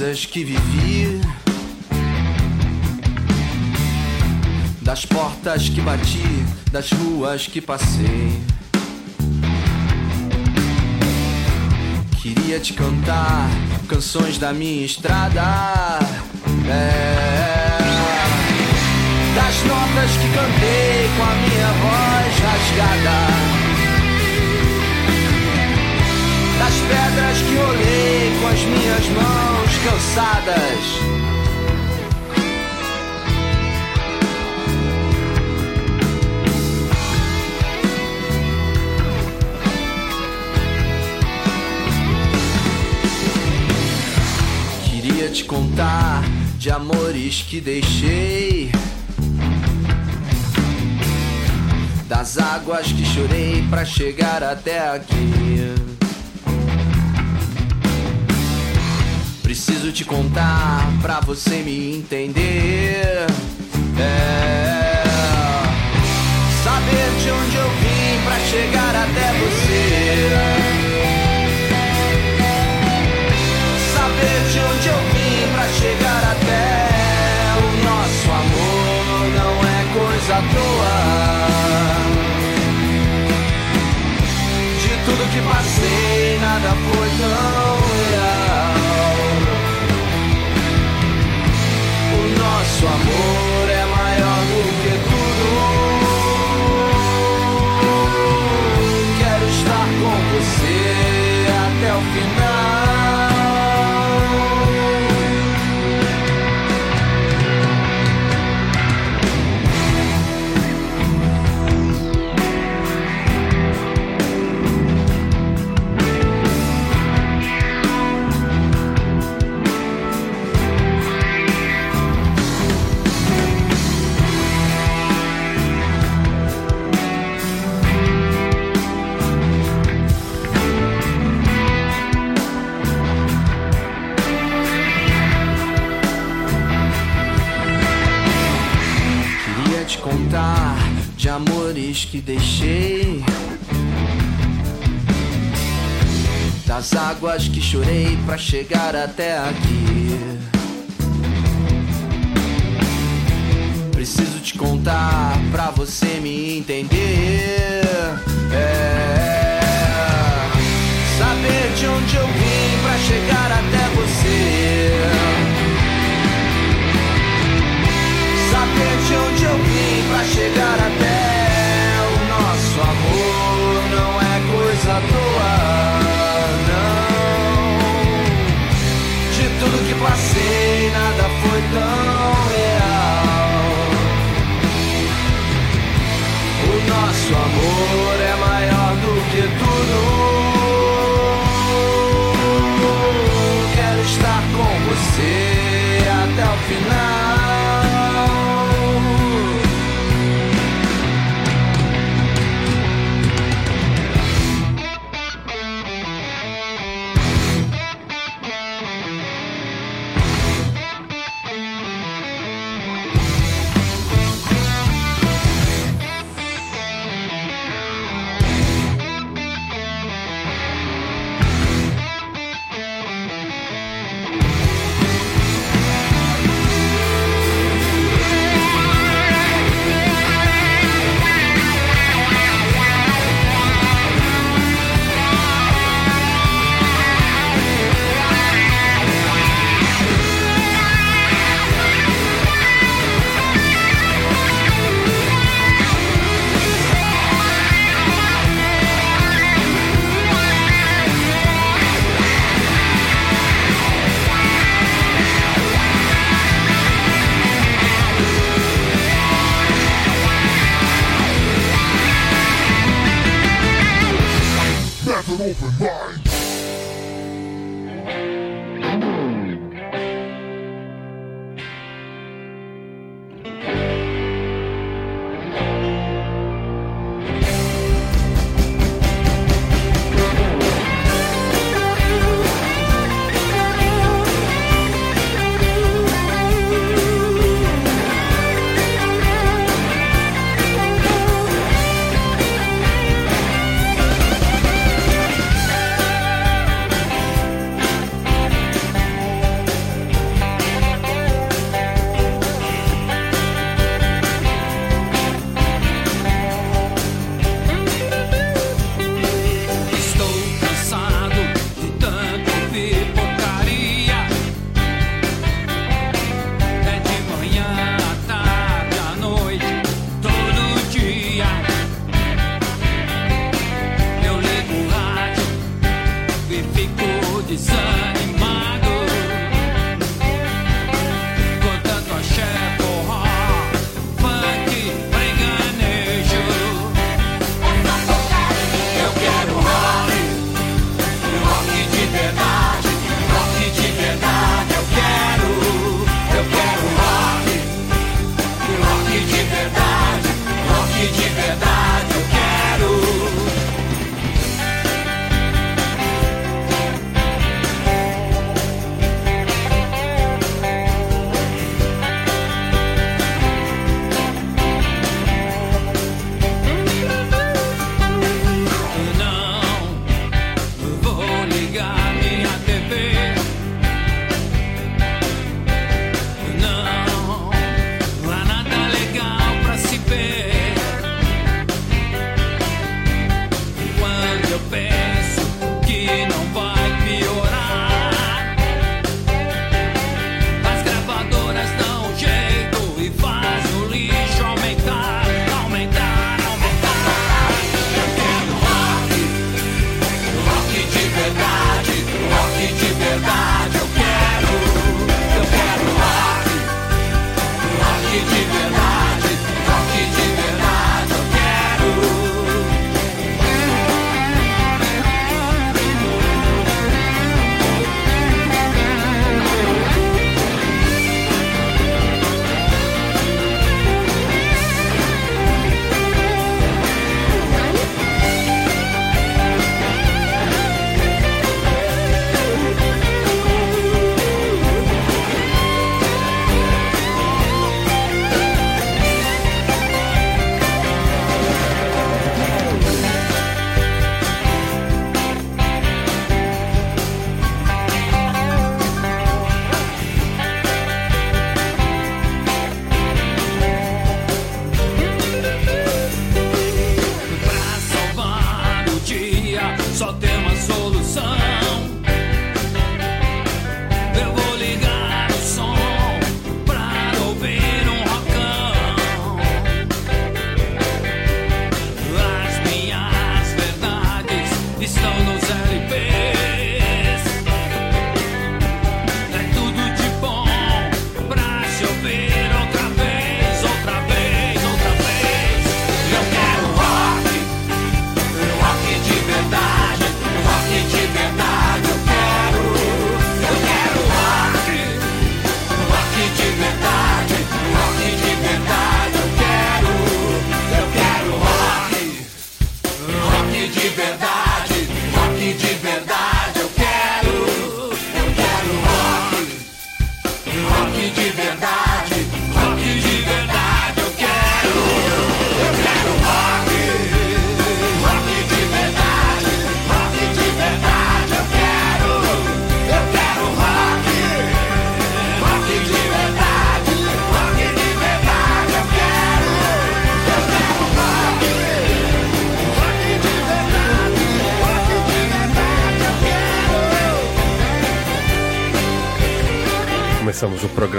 coisas que vivi, das portas que bati, das ruas que passei. Queria te cantar canções da minha estrada. É, das notas que cantei com a minha voz rasgada. Das pedras que olhei com as minhas mãos cansadas. Queria te contar de amores que deixei. Das águas que chorei pra chegar até aqui. Preciso te contar pra você me entender. É. Saber de onde eu vim pra chegar até você. Saber de onde eu vim pra chegar até o nosso amor não é coisa à toa. De tudo que passei, nada foi tão real. Nosso amor de amores que deixei. Das águas que chorei pra chegar até aqui. Preciso te contar pra você me entender. É. Saber de onde eu vim pra chegar até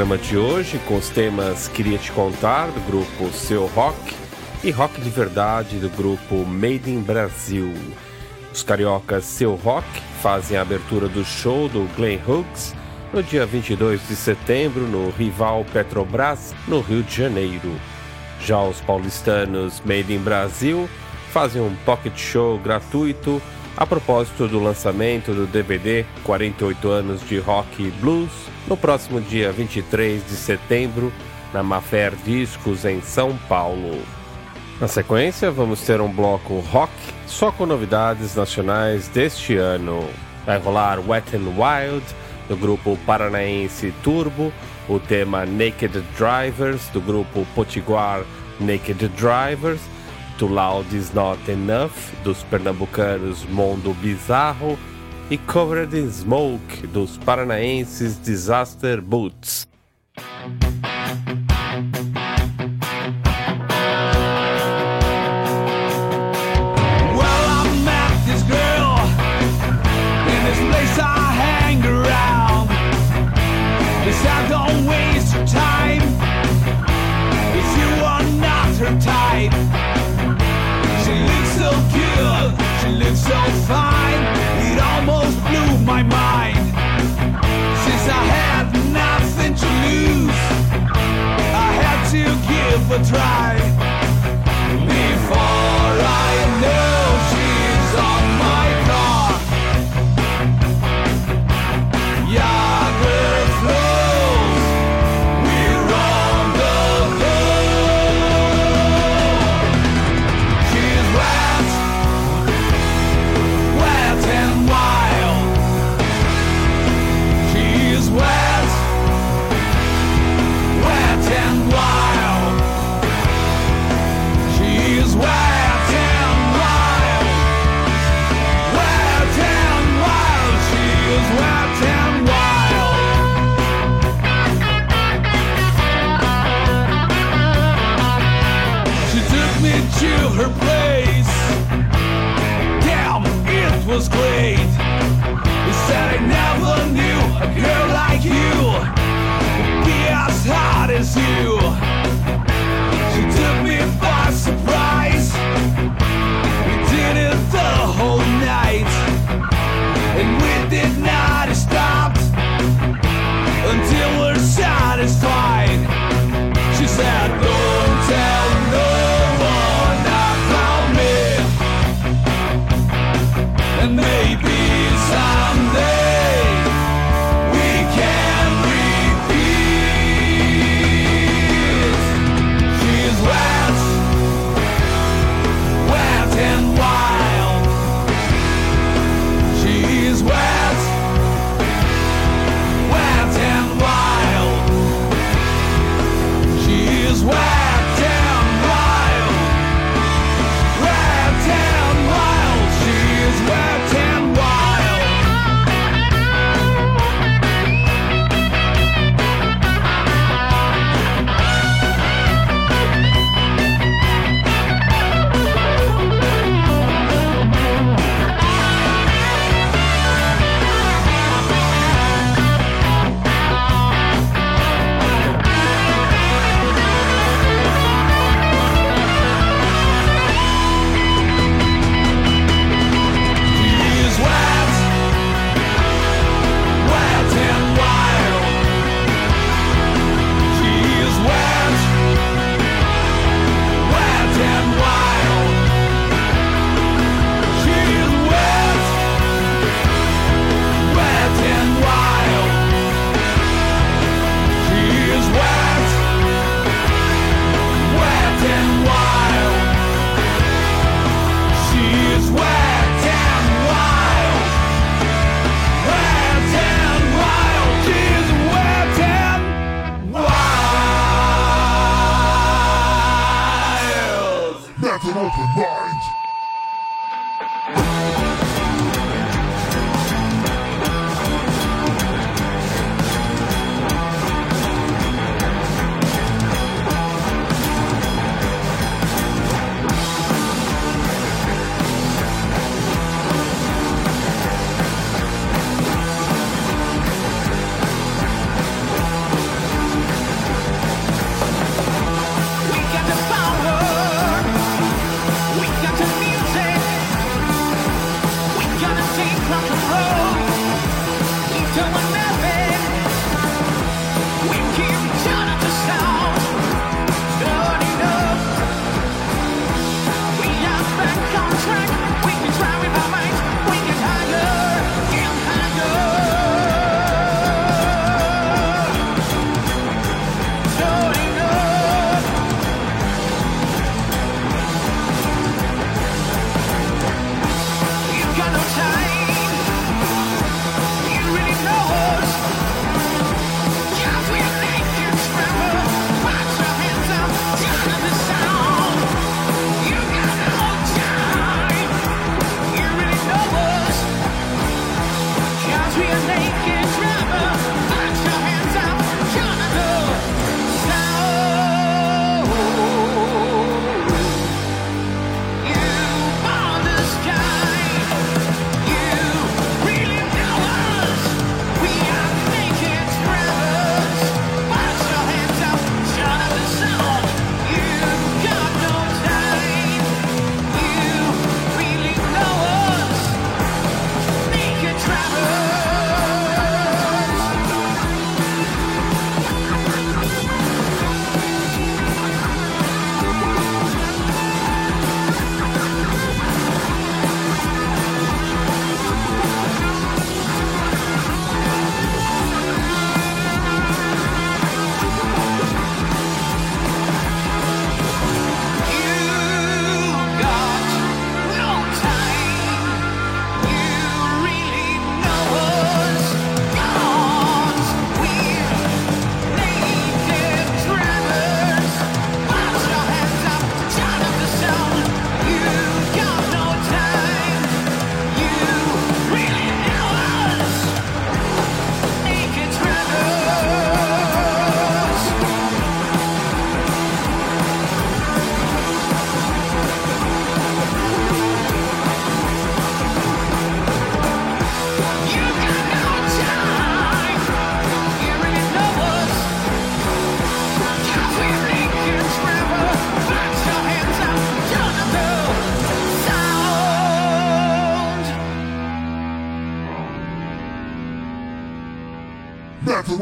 programa de hoje com os temas Queria Te Contar, do grupo Seu Rock, e Rock de Verdade, do grupo Made in Brasil. Os cariocas Seu Rock fazem a abertura do show do Glenn Hughes no dia 22 de setembro no rival Petrobras, no Rio de Janeiro. Já os paulistanos Made in Brasil fazem um pocket show gratuito a propósito do lançamento do DVD 48 anos de rock e blues no próximo dia 23 de setembro na Mafer Discos em São Paulo. Na sequência, vamos ter um bloco rock só com novidades nacionais deste ano. Vai rolar Wet and Wild do grupo paranaense Turbo, o tema Naked Drivers do grupo potiguar Naked Drivers Too Loud Is Not Enough, dos pernambucanos Mundo Bizarro, e Covered in Smoke, dos paranaenses Disaster Boots. Try you be as as you. You took me by surprise.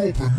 Open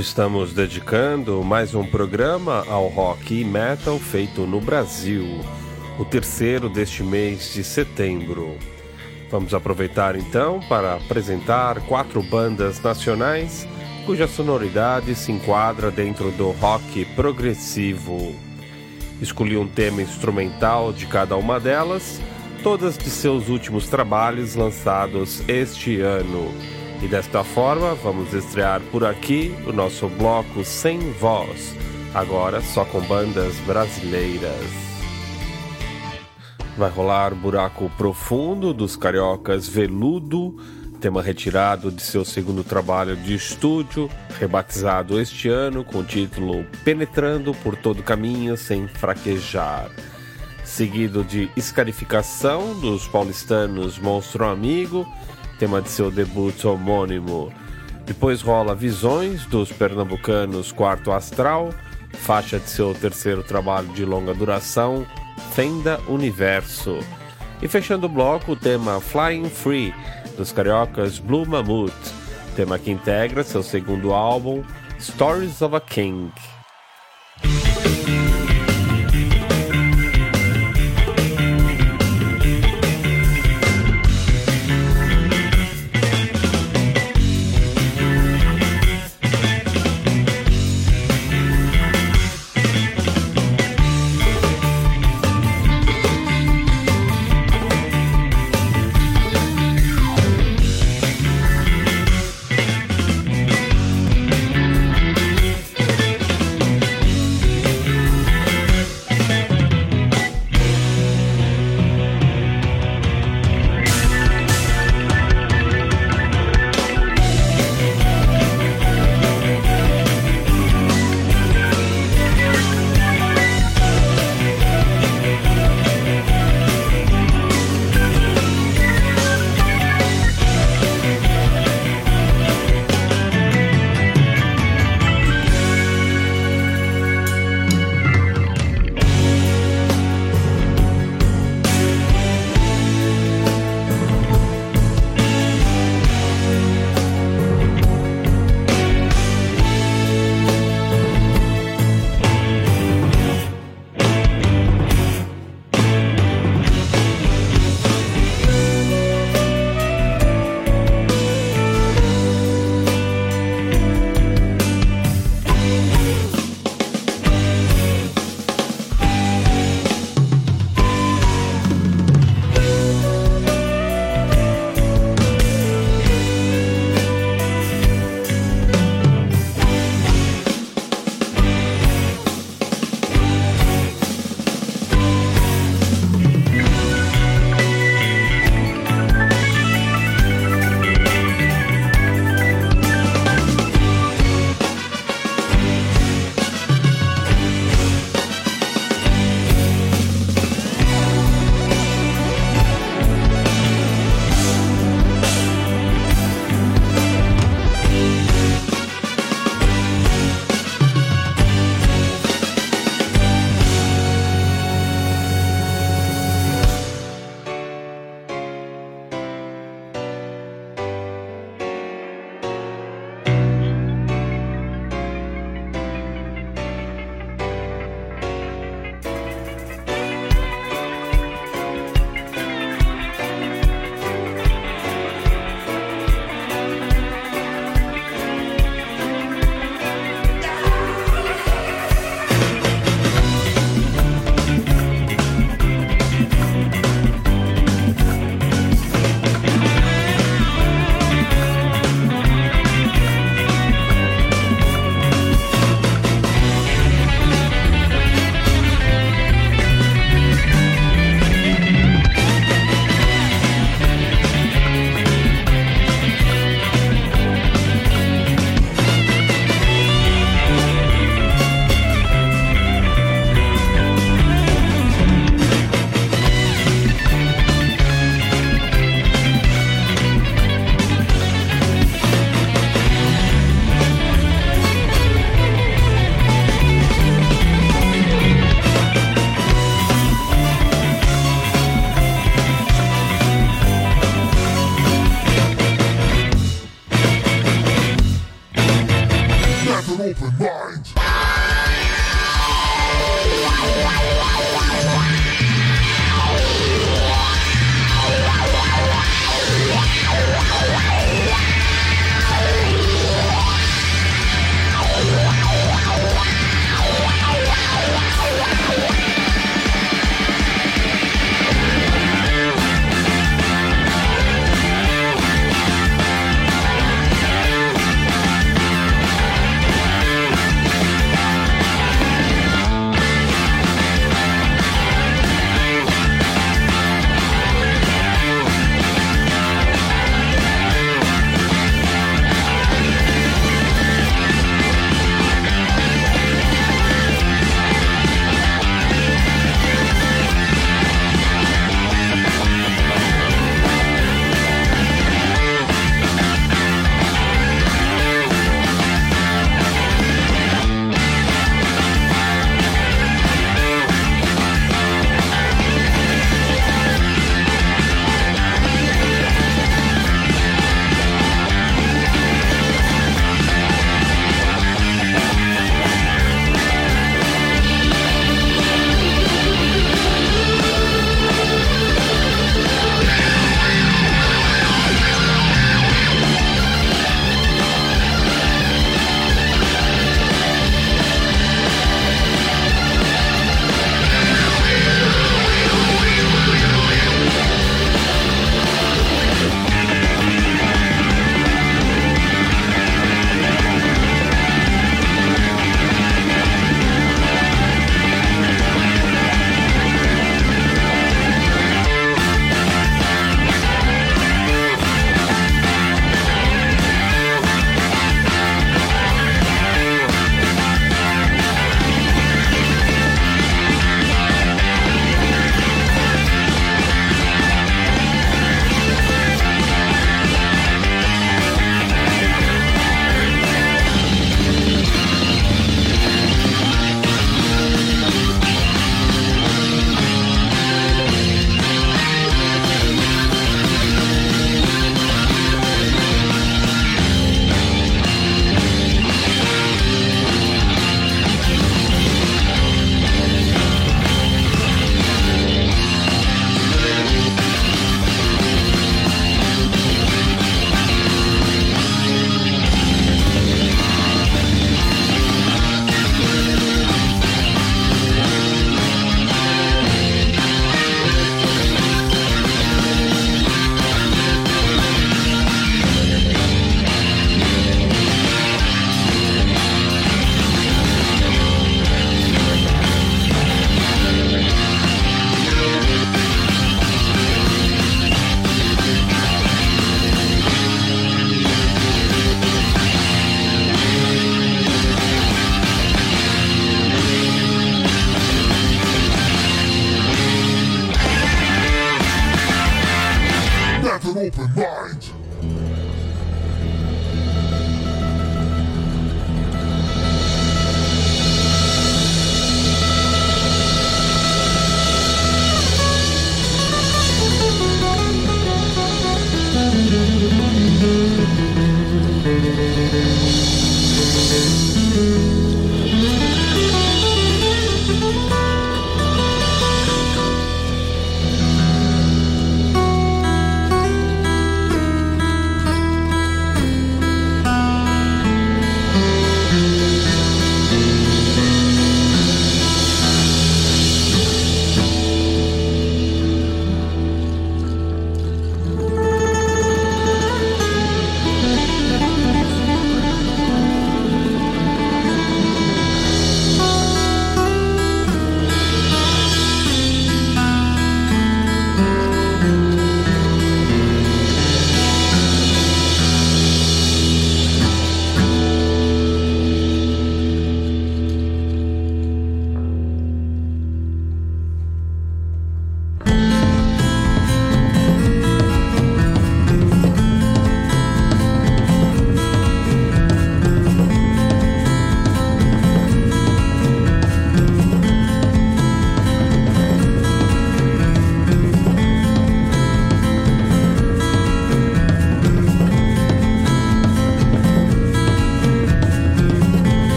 Hoje estamos dedicando mais um programa ao rock e metal feito no Brasil, o terceiro deste mês de setembro. Vamos aproveitar então para apresentar quatro bandas nacionais cuja sonoridade se enquadra dentro do rock progressivo. Escolhi um tema instrumental de cada uma delas, todas de seus últimos trabalhos lançados este ano e desta forma, vamos estrear por aqui o nosso bloco Sem Voz, agora só com bandas brasileiras. Vai rolar Buraco Profundo dos cariocas Veludo, tema retirado de seu segundo trabalho de estúdio, rebatizado este ano com o título Penetrando por todo caminho sem fraquejar. Seguido de Escarificação dos paulistanos Monstro Amigo tema de seu debut homônimo. Depois rola Visões dos pernambucanos Quarto Astral, faixa de seu terceiro trabalho de longa duração, Fenda Universo. E fechando o bloco, o tema Flying Free dos cariocas Blue Mammoth, tema que integra seu segundo álbum, Stories of a King.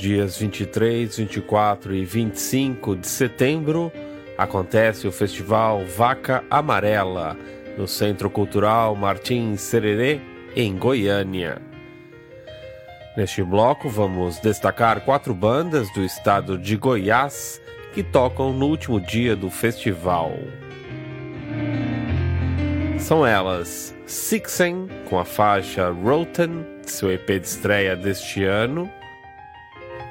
Dias 23, 24 e 25 de setembro, acontece o Festival Vaca Amarela, no Centro Cultural Martins Sererê, em Goiânia. Neste bloco, vamos destacar quatro bandas do estado de Goiás que tocam no último dia do festival. São elas Sixen, com a faixa Roten, seu EP de estreia deste ano,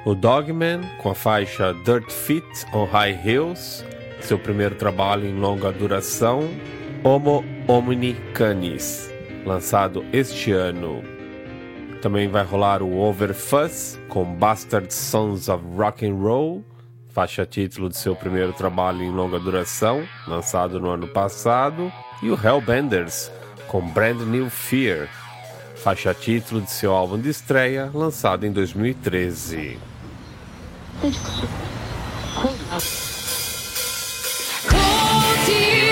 o Dogman, com a faixa Dirt Fit on High Hills, seu primeiro trabalho em longa duração, Homo Omni Canis, lançado este ano. Também vai rolar o Overfuss com Bastard Sons of Rock and Roll, faixa título de seu primeiro trabalho em longa duração, lançado no ano passado, e o Hellbenders com Brand New Fear, faixa título de seu álbum de estreia, lançado em 2013. cold tears.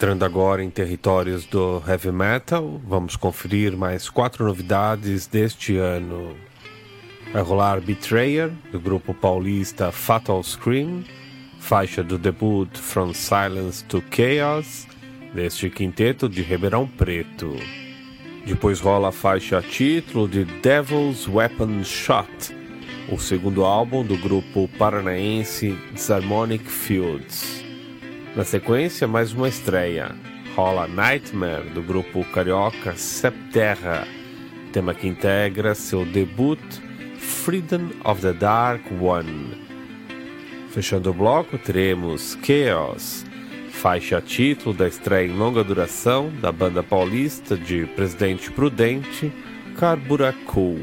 Entrando agora em territórios do heavy metal, vamos conferir mais quatro novidades deste ano. Vai rolar Betrayer, do grupo paulista Fatal Scream, faixa do debut From Silence to Chaos, deste quinteto de Ribeirão Preto. Depois rola a faixa título de Devil's Weapon Shot, o segundo álbum do grupo paranaense Disharmonic Fields. Na sequência, mais uma estreia. Rola Nightmare, do grupo carioca Septerra, tema que integra seu debut Freedom of the Dark One. Fechando o bloco, teremos Chaos, faixa título da estreia em longa duração da banda paulista de Presidente Prudente, Carburacool.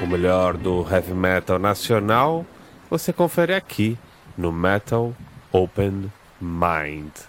O melhor do heavy metal nacional você confere aqui no Metal Open Mind.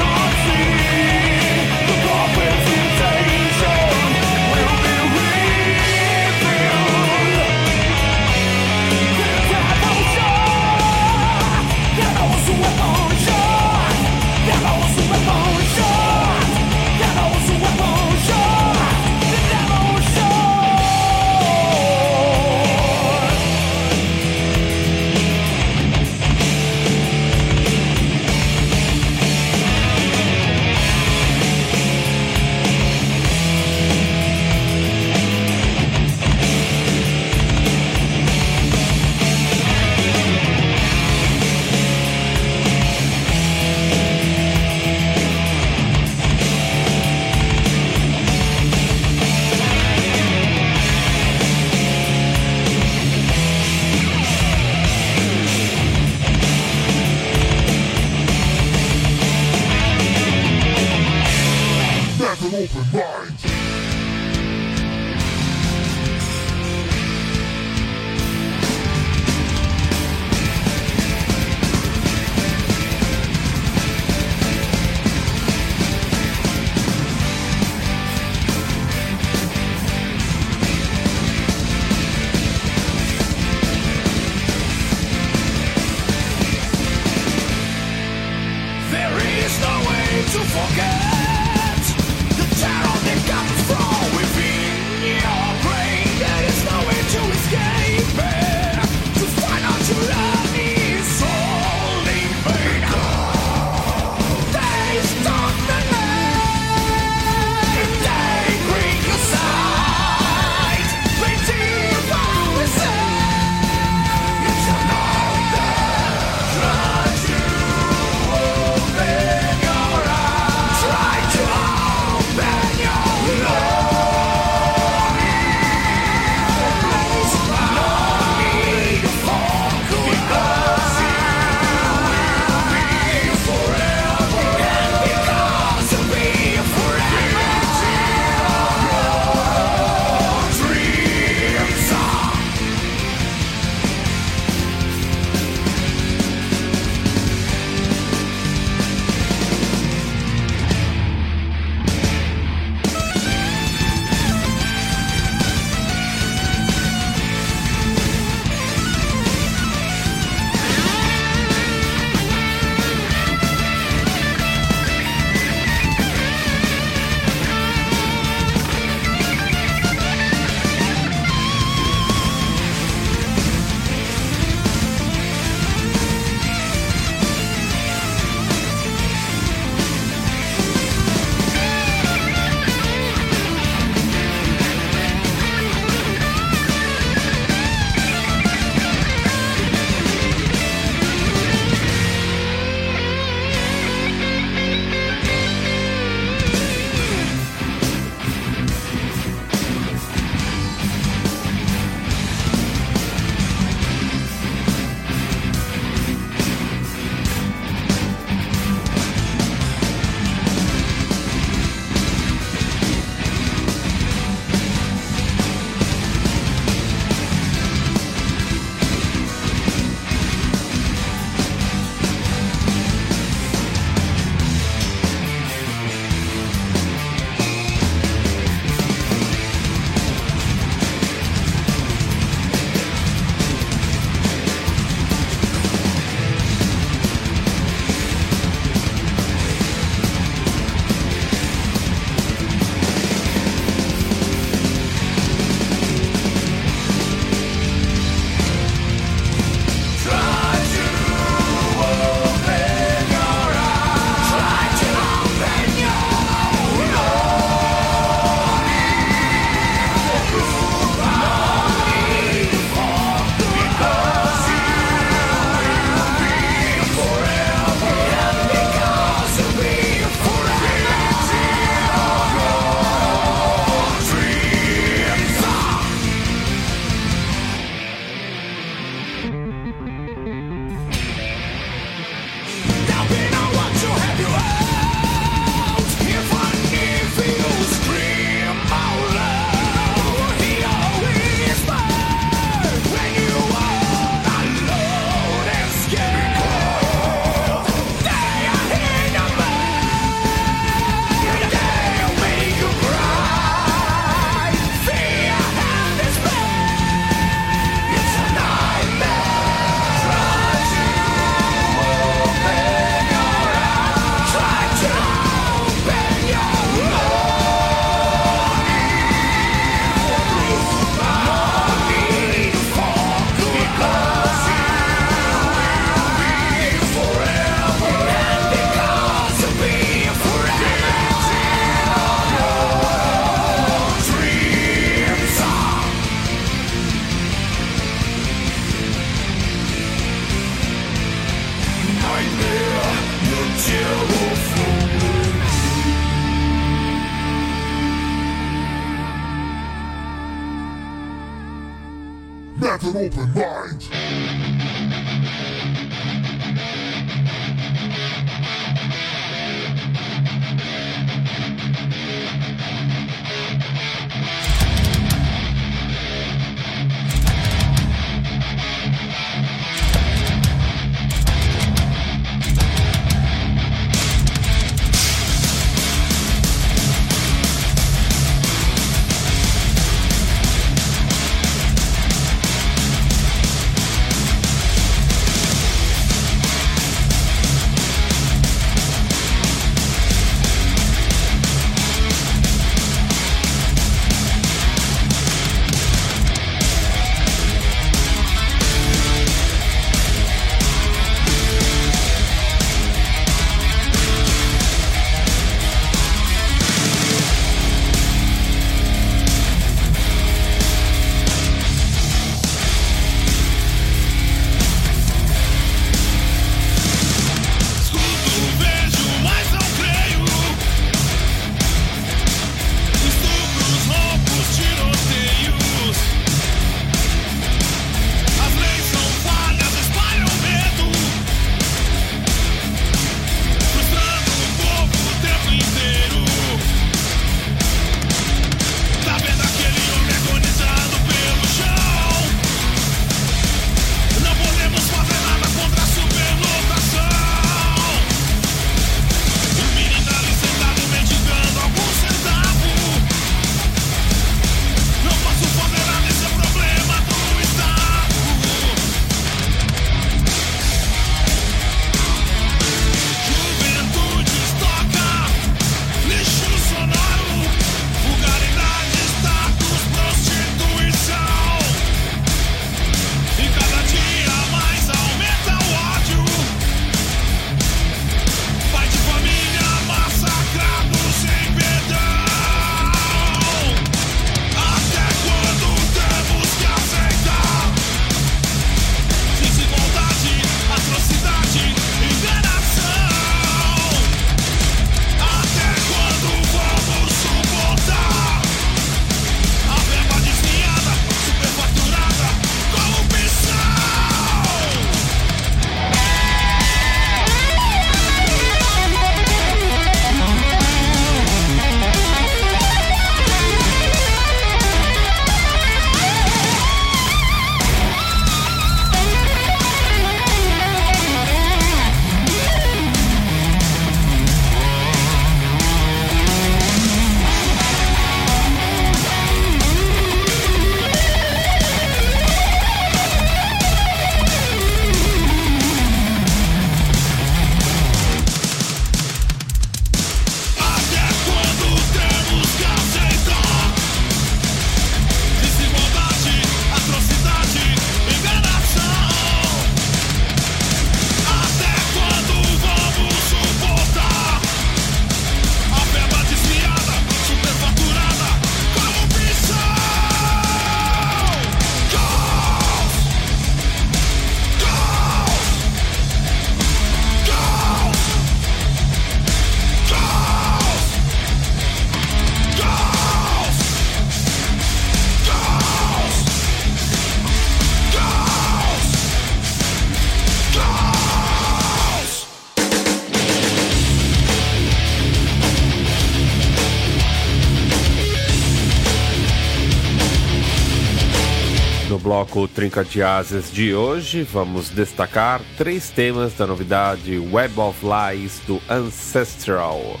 bloco Trinca de Asas de hoje, vamos destacar três temas da novidade Web of Lies do Ancestral,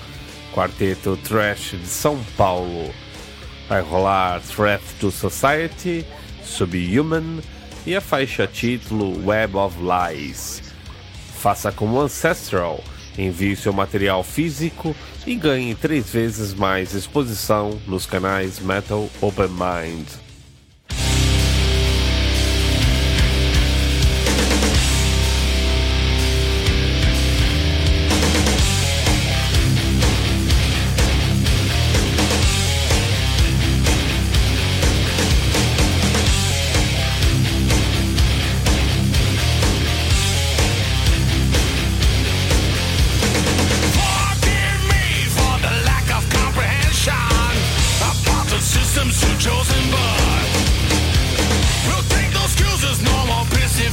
quarteto trash de São Paulo. Vai rolar Threat to Society, Subhuman e a faixa título Web of Lies. Faça como Ancestral, envie seu material físico e ganhe três vezes mais exposição nos canais Metal Open Mind.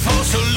for so long.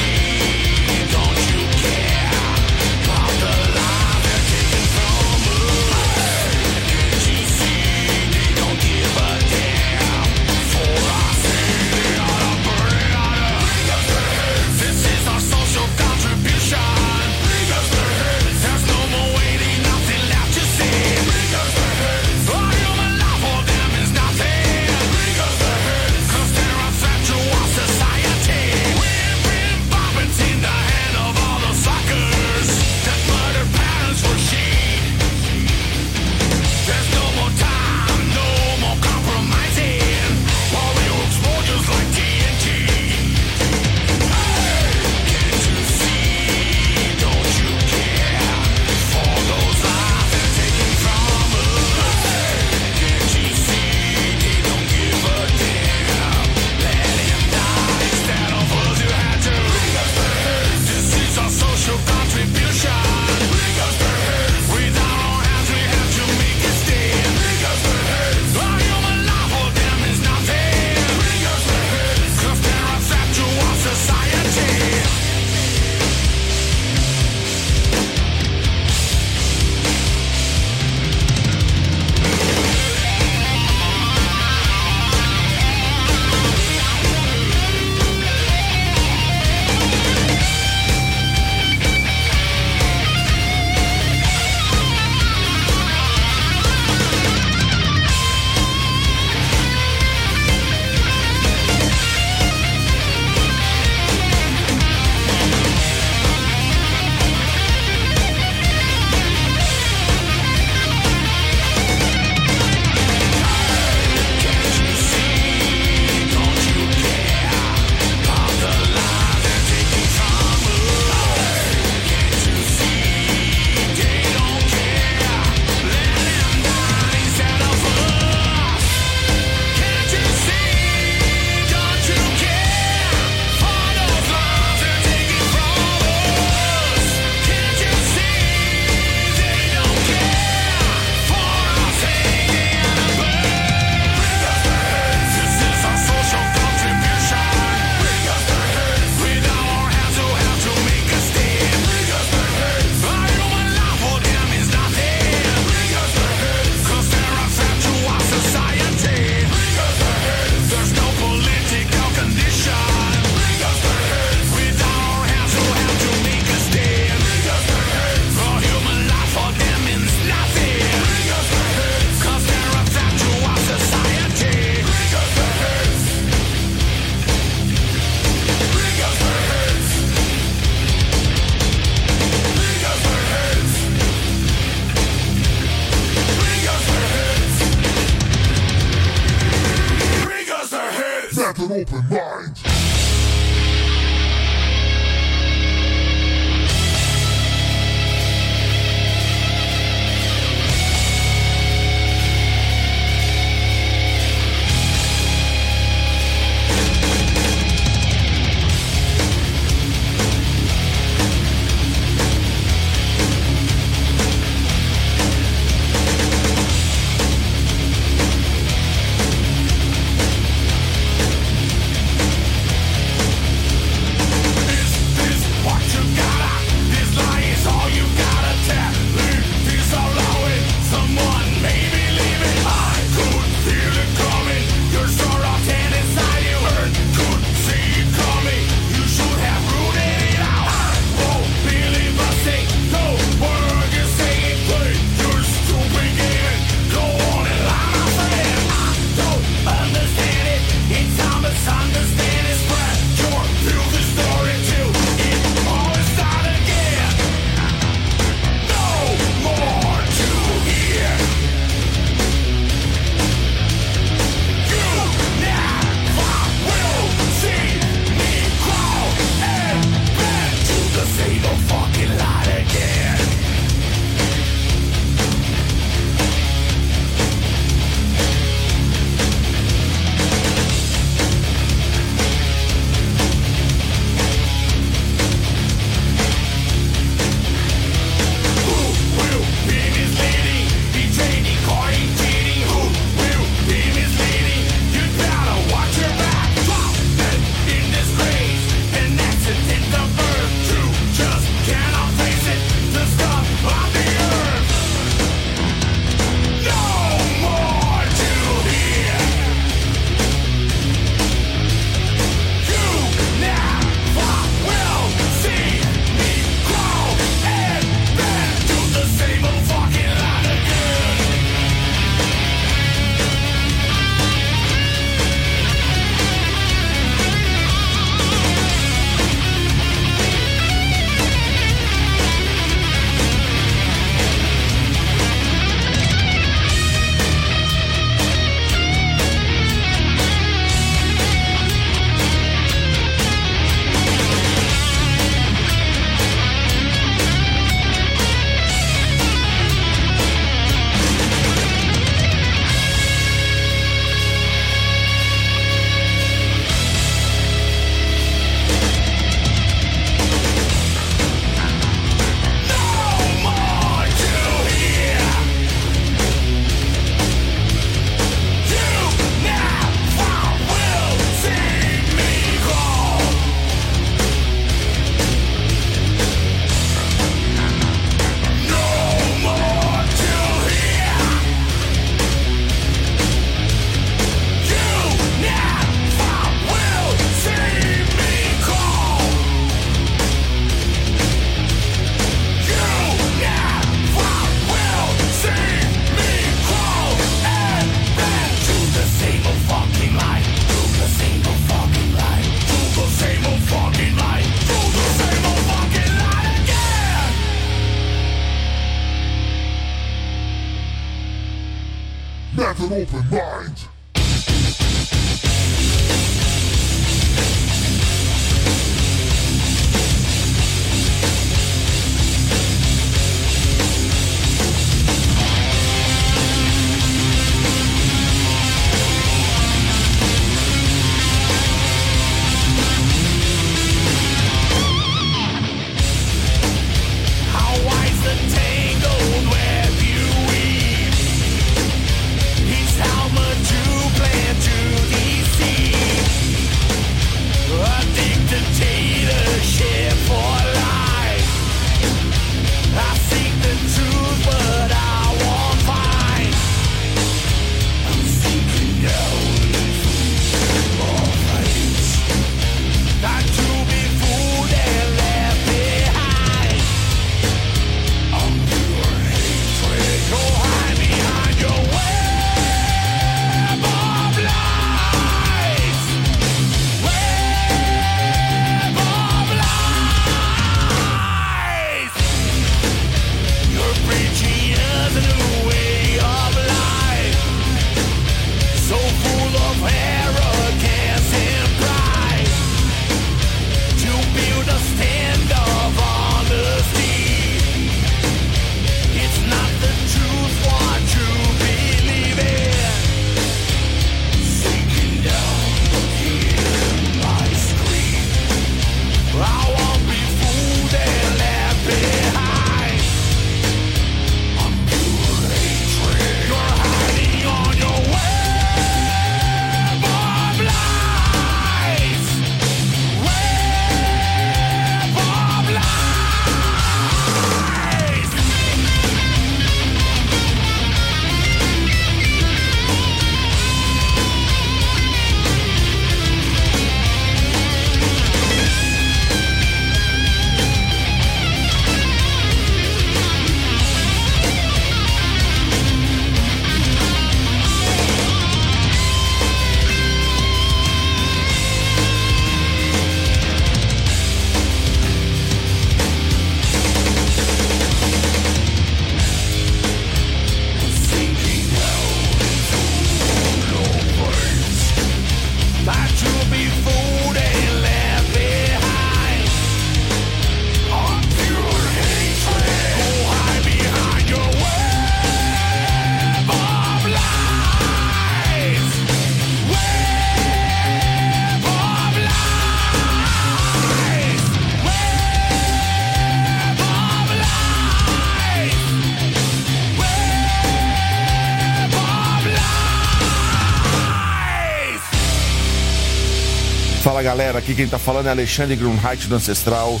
Quem tá falando é Alexandre Grunheit do Ancestral.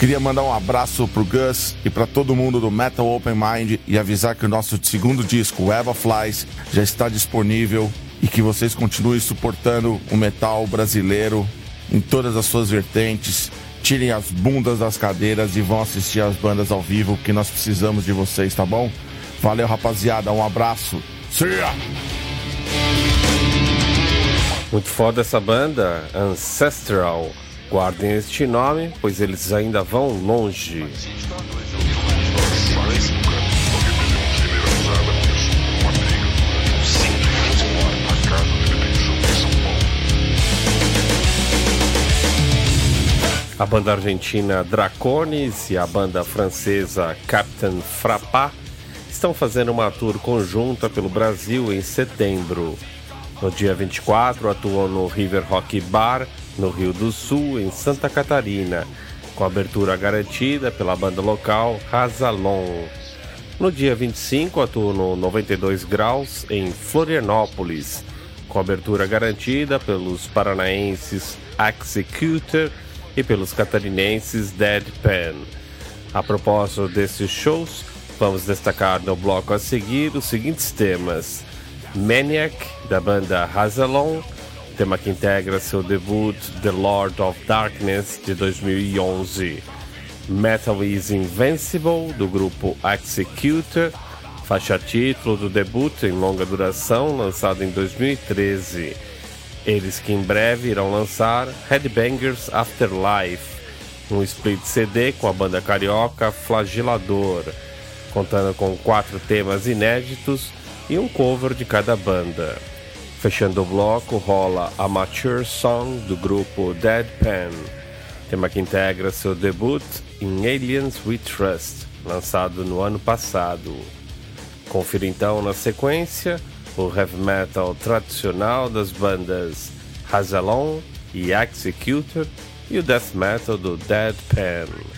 Queria mandar um abraço pro Gus e para todo mundo do Metal Open Mind e avisar que o nosso segundo disco, of Flies, já está disponível e que vocês continuem suportando o metal brasileiro em todas as suas vertentes. Tirem as bundas das cadeiras e vão assistir as bandas ao vivo, que nós precisamos de vocês, tá bom? Valeu, rapaziada. Um abraço. See ya! Muito foda essa banda, Ancestral. Guardem este nome, pois eles ainda vão longe. A banda argentina Dracones e a banda francesa Captain Frappa estão fazendo uma tour conjunta pelo Brasil em setembro. No dia 24, atuam no River Rock Bar, no Rio do Sul, em Santa Catarina, com abertura garantida pela banda local Razalon. No dia 25, atuam no 92 Graus, em Florianópolis, com abertura garantida pelos paranaenses Executor e pelos catarinenses Deadpan. A propósito desses shows, vamos destacar no bloco a seguir os seguintes temas: Maniac, da banda Hazalon, tema que integra seu debut The Lord of Darkness de 2011. Metal is Invincible, do grupo Executor, faixa título do debut em longa duração lançado em 2013. Eles que em breve irão lançar Headbangers Afterlife, um split CD com a banda carioca Flagelador, contando com quatro temas inéditos e um cover de cada banda. Fechando o bloco rola Amateur Song do grupo Deadpan, tema que integra seu debut em Aliens We Trust, lançado no ano passado. Confira então na sequência o heavy metal tradicional das bandas Hazalon e Executor e o death metal do Deadpan.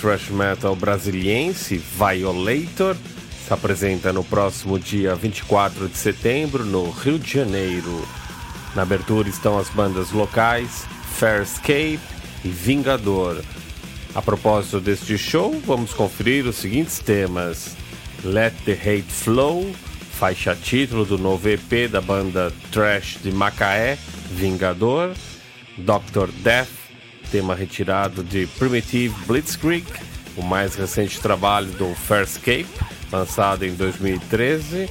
Thrash metal brasiliense Violator se apresenta no próximo dia 24 de setembro no Rio de Janeiro. Na abertura estão as bandas locais Fairscape e Vingador. A propósito deste show, vamos conferir os seguintes temas: Let the Hate Flow, faixa título do novo EP da banda Trash de Macaé, Vingador, Dr. Death, tema retirado de Primitive Blitzkrieg, o mais recente trabalho do Fairscape, lançado em 2013.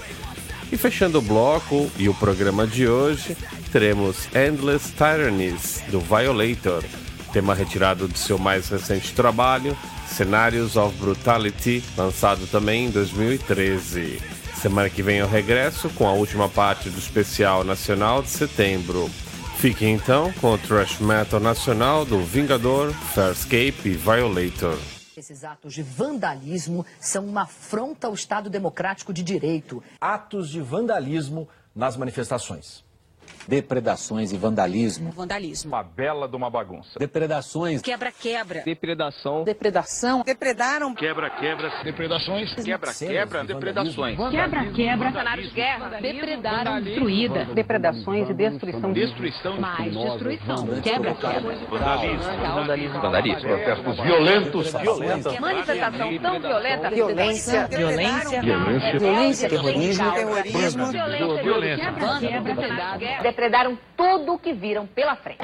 E fechando o bloco e o programa de hoje, teremos Endless Tyrannies, do Violator, tema retirado de seu mais recente trabalho, Scenarios of Brutality, lançado também em 2013. Semana que vem eu regresso com a última parte do especial nacional de setembro. Fique então com o thrash metal nacional do Vingador, Farscape e Violator. Esses atos de vandalismo são uma afronta ao Estado Democrático de Direito. Atos de vandalismo nas manifestações. Depredações e vandalismo. Vandalismo. Uma bela de uma bagunça. Depredações. Quebra-quebra. Depredação. Depredação. Depredaram. Quebra-quebra. Depredações. Quebra-quebra. Depredações. Quebra-quebra. Cenário de guerra. Depredaram. Destruída. Depredações e destruição. Destruição. Mais destruição. Quebra-quebra. Vandalismo. Vandalismo. Protestos violentos. Manifestação tão violenta. Violência. Violência. Violência. Violência. Terrorismo. Terrorismo. Violência. Quebra-quebra. Depredaram tudo o que viram pela frente.